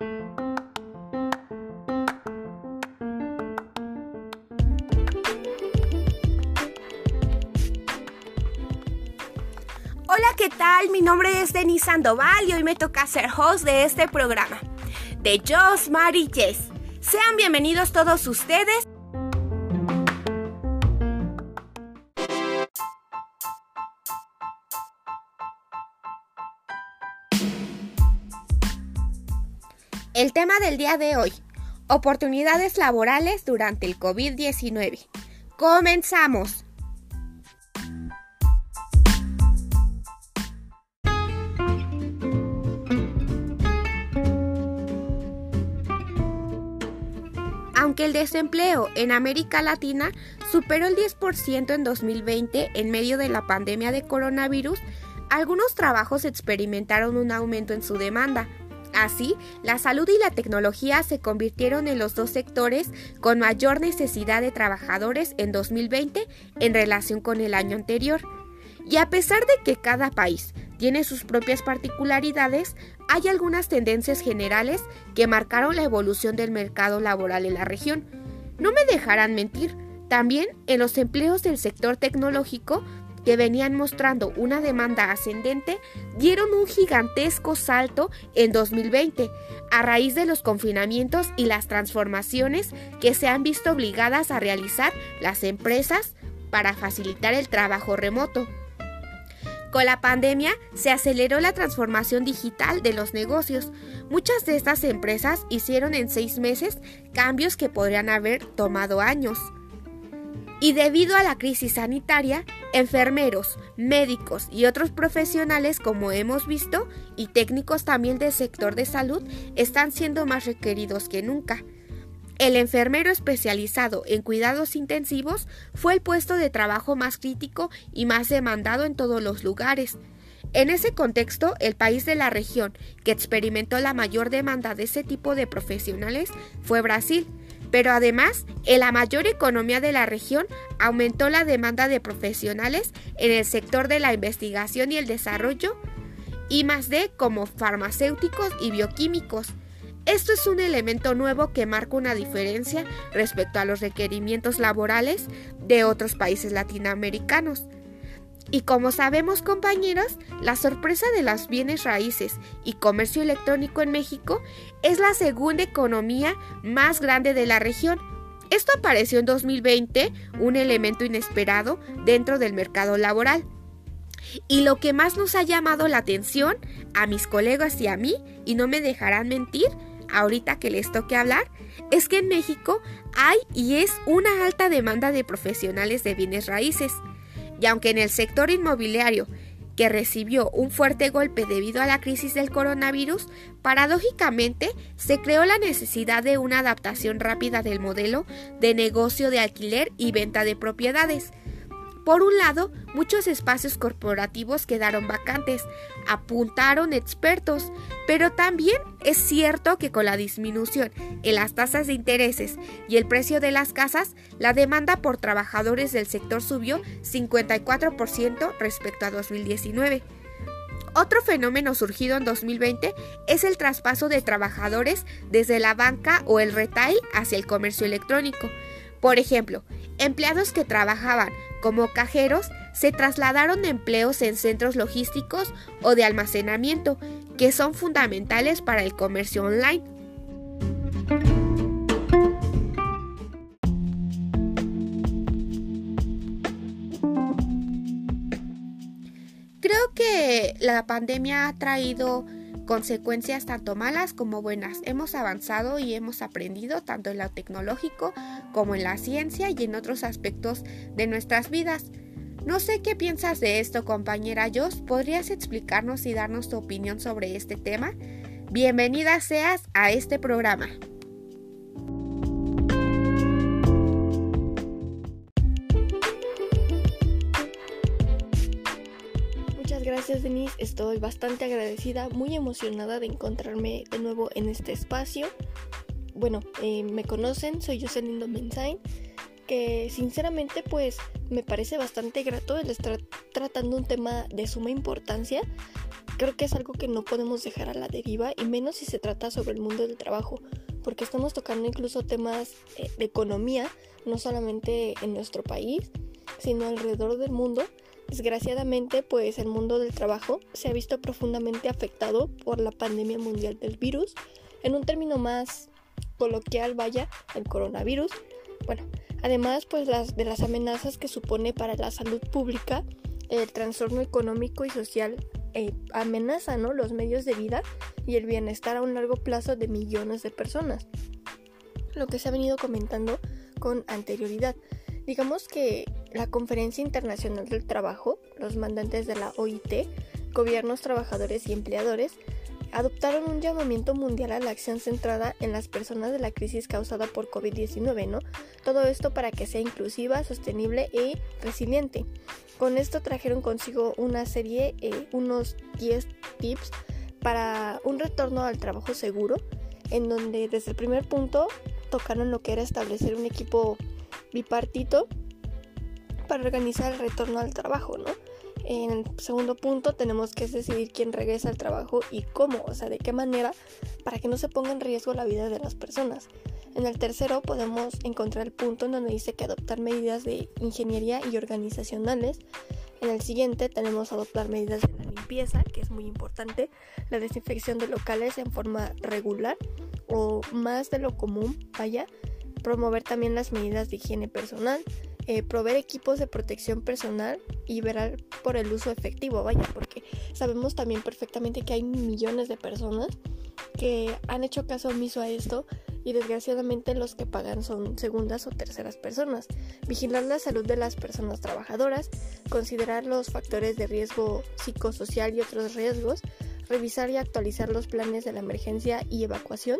Hola, ¿qué tal? Mi nombre es Denise Sandoval y hoy me toca ser host de este programa, de Joss, Mary Jess. Sean bienvenidos todos ustedes. El tema del día de hoy, oportunidades laborales durante el COVID-19. Comenzamos. Aunque el desempleo en América Latina superó el 10% en 2020 en medio de la pandemia de coronavirus, algunos trabajos experimentaron un aumento en su demanda. Así, la salud y la tecnología se convirtieron en los dos sectores con mayor necesidad de trabajadores en 2020 en relación con el año anterior. Y a pesar de que cada país tiene sus propias particularidades, hay algunas tendencias generales que marcaron la evolución del mercado laboral en la región. No me dejarán mentir, también en los empleos del sector tecnológico que venían mostrando una demanda ascendente, dieron un gigantesco salto en 2020 a raíz de los confinamientos y las transformaciones que se han visto obligadas a realizar las empresas para facilitar el trabajo remoto. Con la pandemia se aceleró la transformación digital de los negocios. Muchas de estas empresas hicieron en seis meses cambios que podrían haber tomado años. Y debido a la crisis sanitaria, enfermeros, médicos y otros profesionales, como hemos visto, y técnicos también del sector de salud, están siendo más requeridos que nunca. El enfermero especializado en cuidados intensivos fue el puesto de trabajo más crítico y más demandado en todos los lugares. En ese contexto, el país de la región que experimentó la mayor demanda de ese tipo de profesionales fue Brasil, pero además, en la mayor economía de la región aumentó la demanda de profesionales en el sector de la investigación y el desarrollo, y más de como farmacéuticos y bioquímicos. Esto es un elemento nuevo que marca una diferencia respecto a los requerimientos laborales de otros países latinoamericanos. Y como sabemos compañeros, la sorpresa de las bienes raíces y comercio electrónico en México es la segunda economía más grande de la región. Esto apareció en 2020, un elemento inesperado dentro del mercado laboral. Y lo que más nos ha llamado la atención a mis colegas y a mí, y no me dejarán mentir, ahorita que les toque hablar, es que en México hay y es una alta demanda de profesionales de bienes raíces. Y aunque en el sector inmobiliario, que recibió un fuerte golpe debido a la crisis del coronavirus, paradójicamente se creó la necesidad de una adaptación rápida del modelo de negocio de alquiler y venta de propiedades, por un lado, muchos espacios corporativos quedaron vacantes, apuntaron expertos, pero también es cierto que con la disminución en las tasas de intereses y el precio de las casas, la demanda por trabajadores del sector subió 54% respecto a 2019. Otro fenómeno surgido en 2020 es el traspaso de trabajadores desde la banca o el retail hacia el comercio electrónico. Por ejemplo, empleados que trabajaban como cajeros se trasladaron empleos en centros logísticos o de almacenamiento, que son fundamentales para el comercio online. Creo que la pandemia ha traído consecuencias tanto malas como buenas. Hemos avanzado y hemos aprendido tanto en lo tecnológico como en la ciencia y en otros aspectos de nuestras vidas. No sé qué piensas de esto, compañera Jos. ¿Podrías explicarnos y darnos tu opinión sobre este tema? Bienvenida seas a este programa. Gracias Denise, estoy bastante agradecida, muy emocionada de encontrarme de nuevo en este espacio. Bueno, eh, me conocen, soy Jocelyn Domenzain, que sinceramente pues me parece bastante grato el estar tratando un tema de suma importancia. creo que es algo que no podemos dejar a la deriva y menos si se trata sobre el mundo del trabajo, porque estamos tocando incluso temas eh, de economía, no solamente en nuestro país, sino alrededor del mundo. Desgraciadamente, pues el mundo del trabajo se ha visto profundamente afectado por la pandemia mundial del virus. En un término más coloquial, vaya, el coronavirus. Bueno, además pues las de las amenazas que supone para la salud pública, el trastorno económico y social eh, amenaza ¿no? los medios de vida y el bienestar a un largo plazo de millones de personas. Lo que se ha venido comentando con anterioridad. Digamos que la Conferencia Internacional del Trabajo, los mandantes de la OIT, gobiernos, trabajadores y empleadores, adoptaron un llamamiento mundial a la acción centrada en las personas de la crisis causada por COVID-19, ¿no? Todo esto para que sea inclusiva, sostenible y resiliente. Con esto trajeron consigo una serie, eh, unos 10 tips para un retorno al trabajo seguro, en donde desde el primer punto tocaron lo que era establecer un equipo bipartito para organizar el retorno al trabajo, ¿no? En el segundo punto tenemos que decidir quién regresa al trabajo y cómo, o sea, de qué manera, para que no se ponga en riesgo la vida de las personas. En el tercero podemos encontrar el punto en donde dice que adoptar medidas de ingeniería y organizacionales. En el siguiente tenemos adoptar medidas de la limpieza, que es muy importante, la desinfección de locales en forma regular o más de lo común, vaya, promover también las medidas de higiene personal, eh, proveer equipos de protección personal y verar por el uso efectivo, vaya, porque sabemos también perfectamente que hay millones de personas que han hecho caso omiso a esto y desgraciadamente los que pagan son segundas o terceras personas. Vigilar la salud de las personas trabajadoras, considerar los factores de riesgo psicosocial y otros riesgos, revisar y actualizar los planes de la emergencia y evacuación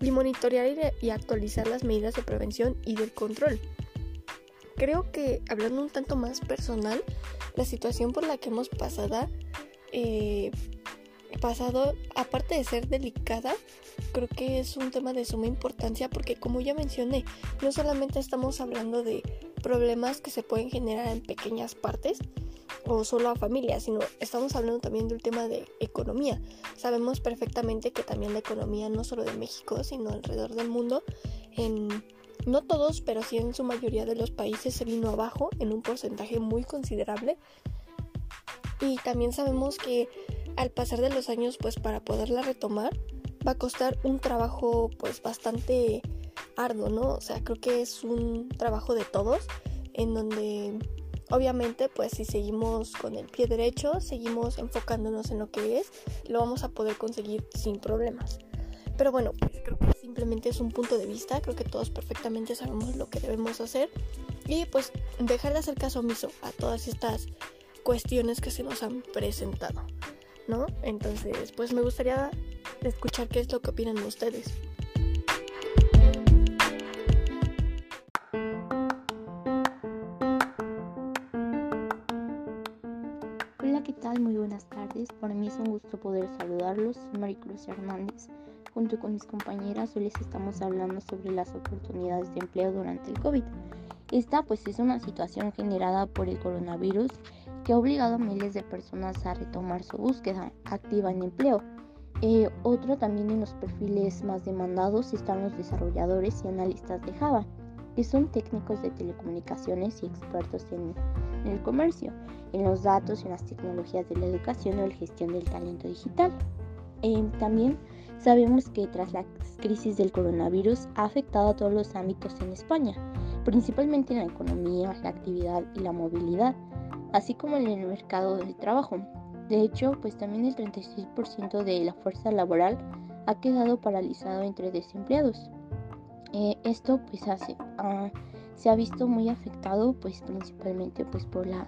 y monitorear y actualizar las medidas de prevención y del control. Creo que hablando un tanto más personal, la situación por la que hemos pasado eh, pasado, aparte de ser delicada, creo que es un tema de suma importancia porque como ya mencioné, no solamente estamos hablando de problemas que se pueden generar en pequeñas partes o solo a familias, sino estamos hablando también del tema de economía. Sabemos perfectamente que también la economía no solo de México, sino alrededor del mundo, en no todos, pero sí en su mayoría de los países se vino abajo en un porcentaje muy considerable. Y también sabemos que al pasar de los años, pues para poderla retomar, va a costar un trabajo pues bastante arduo, ¿no? O sea, creo que es un trabajo de todos, en donde obviamente pues si seguimos con el pie derecho, seguimos enfocándonos en lo que es, lo vamos a poder conseguir sin problemas. Pero bueno, pues creo que simplemente es un punto de vista, creo que todos perfectamente sabemos lo que debemos hacer y pues dejar de hacer caso omiso a todas estas cuestiones que se nos han presentado. ¿no? Entonces, pues me gustaría escuchar qué es lo que opinan ustedes. Hola, ¿qué tal? Muy buenas tardes. Para mí es un gusto poder saludarlos. Maricruz Hernández. Junto con mis compañeras hoy les estamos hablando sobre las oportunidades de empleo durante el COVID. Esta pues es una situación generada por el coronavirus que ha obligado a miles de personas a retomar su búsqueda activa en empleo. Eh, otro también en los perfiles más demandados están los desarrolladores y analistas de Java, que son técnicos de telecomunicaciones y expertos en, el comercio, en los datos, en las tecnologías de la educación o la gestión del talento digital. Eh, también sabemos que tras la crisis del coronavirus ha afectado a todos los ámbitos en España, principalmente en la economía, la actividad y la movilidad así como en el mercado de trabajo. De hecho, pues también el 36% de la fuerza laboral ha quedado paralizado entre desempleados. Eh, esto pues hace, ah, se ha visto muy afectado pues principalmente pues por la,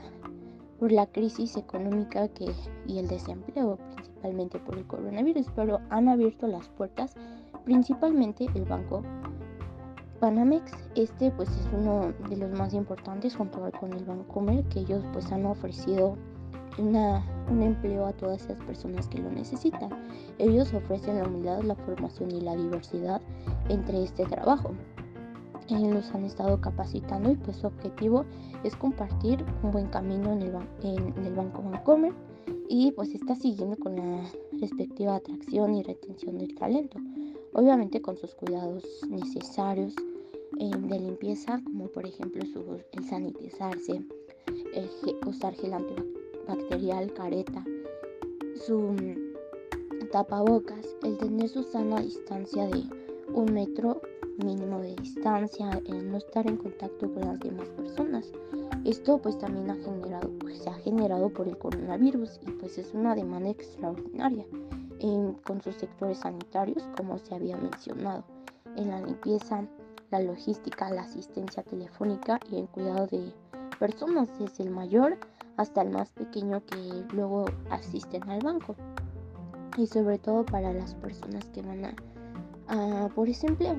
por la crisis económica que, y el desempleo, principalmente por el coronavirus, pero han abierto las puertas principalmente el Banco Panamex, este pues es uno de los más importantes junto con el Bancomer, que ellos pues han ofrecido una, un empleo a todas esas personas que lo necesitan. Ellos ofrecen la humildad, la formación y la diversidad entre este trabajo. Eh, los han estado capacitando y pues su objetivo es compartir un buen camino en el, en, el Banco Bancomer y pues está siguiendo con la respectiva atracción y retención del talento, obviamente con sus cuidados necesarios eh, de limpieza, como por ejemplo el sanitizarse, el usar gel antibacterial, careta, su mm, tapabocas, el tener su sana distancia de un metro mínimo de distancia, el no estar en contacto con las demás personas. Esto pues también ha generado, pues, se ha generado por el coronavirus y pues es una demanda extraordinaria con sus sectores sanitarios como se había mencionado, en la limpieza, la logística, la asistencia telefónica y el cuidado de personas, desde el mayor hasta el más pequeño que luego asisten al banco. Y sobre todo para las personas que van a por ese empleo.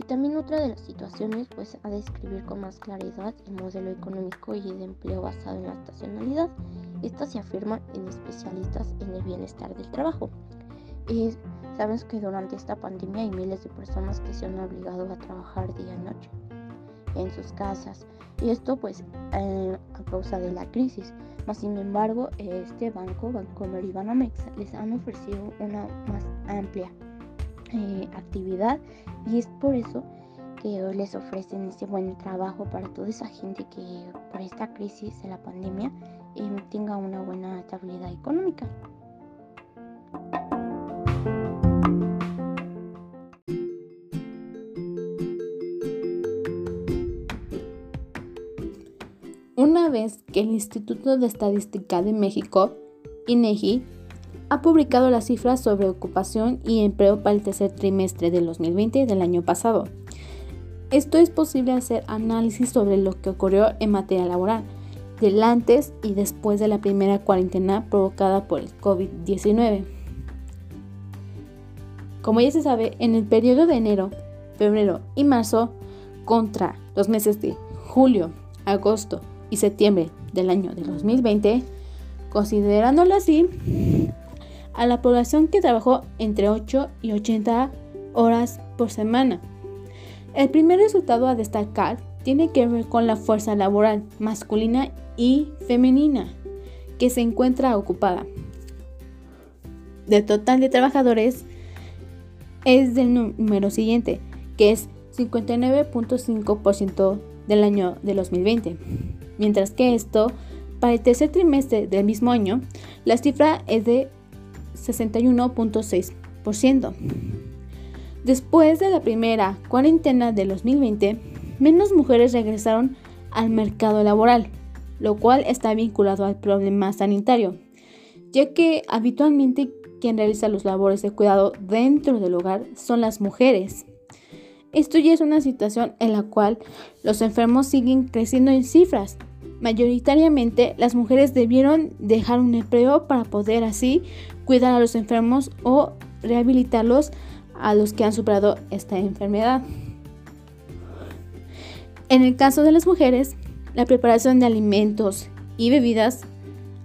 Y también otra de las situaciones pues a describir con más claridad el modelo económico y de empleo basado en la estacionalidad. Esta se afirma en especialistas en el bienestar del trabajo. Y sabes que durante esta pandemia hay miles de personas que se han obligado a trabajar día y noche en sus casas. Y esto pues eh, a causa de la crisis. Mas sin embargo, este banco, Bancomer y Banamex, les han ofrecido una más amplia eh, actividad y es por eso que hoy les ofrecen este buen trabajo para toda esa gente que por esta crisis de la pandemia eh, tenga una buena estabilidad económica. Una vez que el Instituto de Estadística de México, INEGI, ha publicado las cifras sobre ocupación y empleo para el tercer trimestre del 2020 del año pasado. Esto es posible hacer análisis sobre lo que ocurrió en materia laboral, del antes y después de la primera cuarentena provocada por el COVID-19. Como ya se sabe, en el periodo de enero, febrero y marzo, contra los meses de julio, agosto y septiembre del año de 2020, considerándolo así, a la población que trabajó entre 8 y 80 horas por semana. El primer resultado a destacar tiene que ver con la fuerza laboral masculina y femenina que se encuentra ocupada. Del total de trabajadores es del número siguiente, que es 59.5% del año de 2020, mientras que esto, para el tercer trimestre del mismo año, la cifra es de 61.6%. Después de la primera cuarentena de 2020, menos mujeres regresaron al mercado laboral, lo cual está vinculado al problema sanitario, ya que habitualmente quien realiza los labores de cuidado dentro del hogar son las mujeres. Esto ya es una situación en la cual los enfermos siguen creciendo en cifras. Mayoritariamente las mujeres debieron dejar un empleo para poder así cuidar a los enfermos o rehabilitarlos a los que han superado esta enfermedad. En el caso de las mujeres, la preparación de alimentos y bebidas,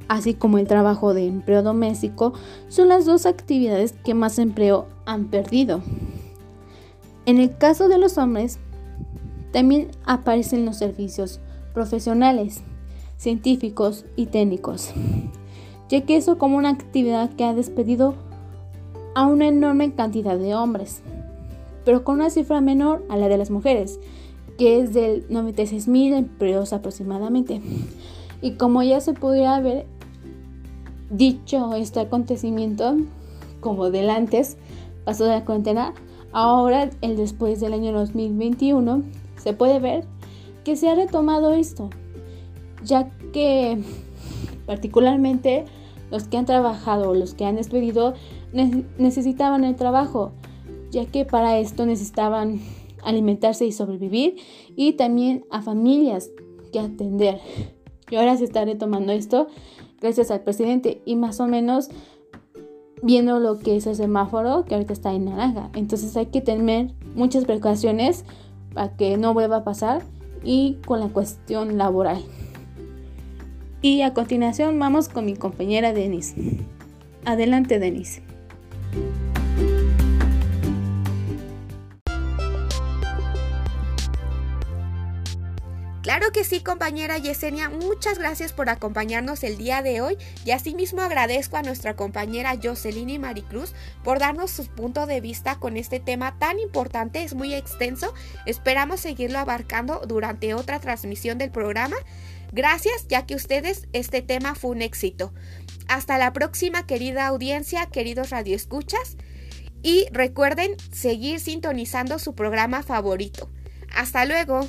así como el trabajo de empleo doméstico, son las dos actividades que más empleo han perdido. En el caso de los hombres, también aparecen los servicios profesionales, científicos y técnicos ya que eso como una actividad que ha despedido a una enorme cantidad de hombres, pero con una cifra menor a la de las mujeres, que es del 96.000 empleos aproximadamente. Y como ya se pudiera haber dicho este acontecimiento, como del antes, pasó de la cuarentena, ahora el después del año 2021, se puede ver que se ha retomado esto, ya que Particularmente los que han trabajado los que han despedido necesitaban el trabajo, ya que para esto necesitaban alimentarse y sobrevivir y también a familias que atender. Y ahora se está retomando esto gracias al presidente y más o menos viendo lo que es el semáforo que ahorita está en naranja. Entonces hay que tener muchas precauciones para que no vuelva a pasar y con la cuestión laboral. Y a continuación vamos con mi compañera Denise. Adelante Denise. Claro que sí, compañera Yesenia, muchas gracias por acompañarnos el día de hoy y asimismo agradezco a nuestra compañera Jocelyn y Maricruz por darnos su punto de vista con este tema tan importante, es muy extenso, esperamos seguirlo abarcando durante otra transmisión del programa. Gracias, ya que ustedes este tema fue un éxito. Hasta la próxima, querida audiencia, queridos radioescuchas. Y recuerden seguir sintonizando su programa favorito. Hasta luego.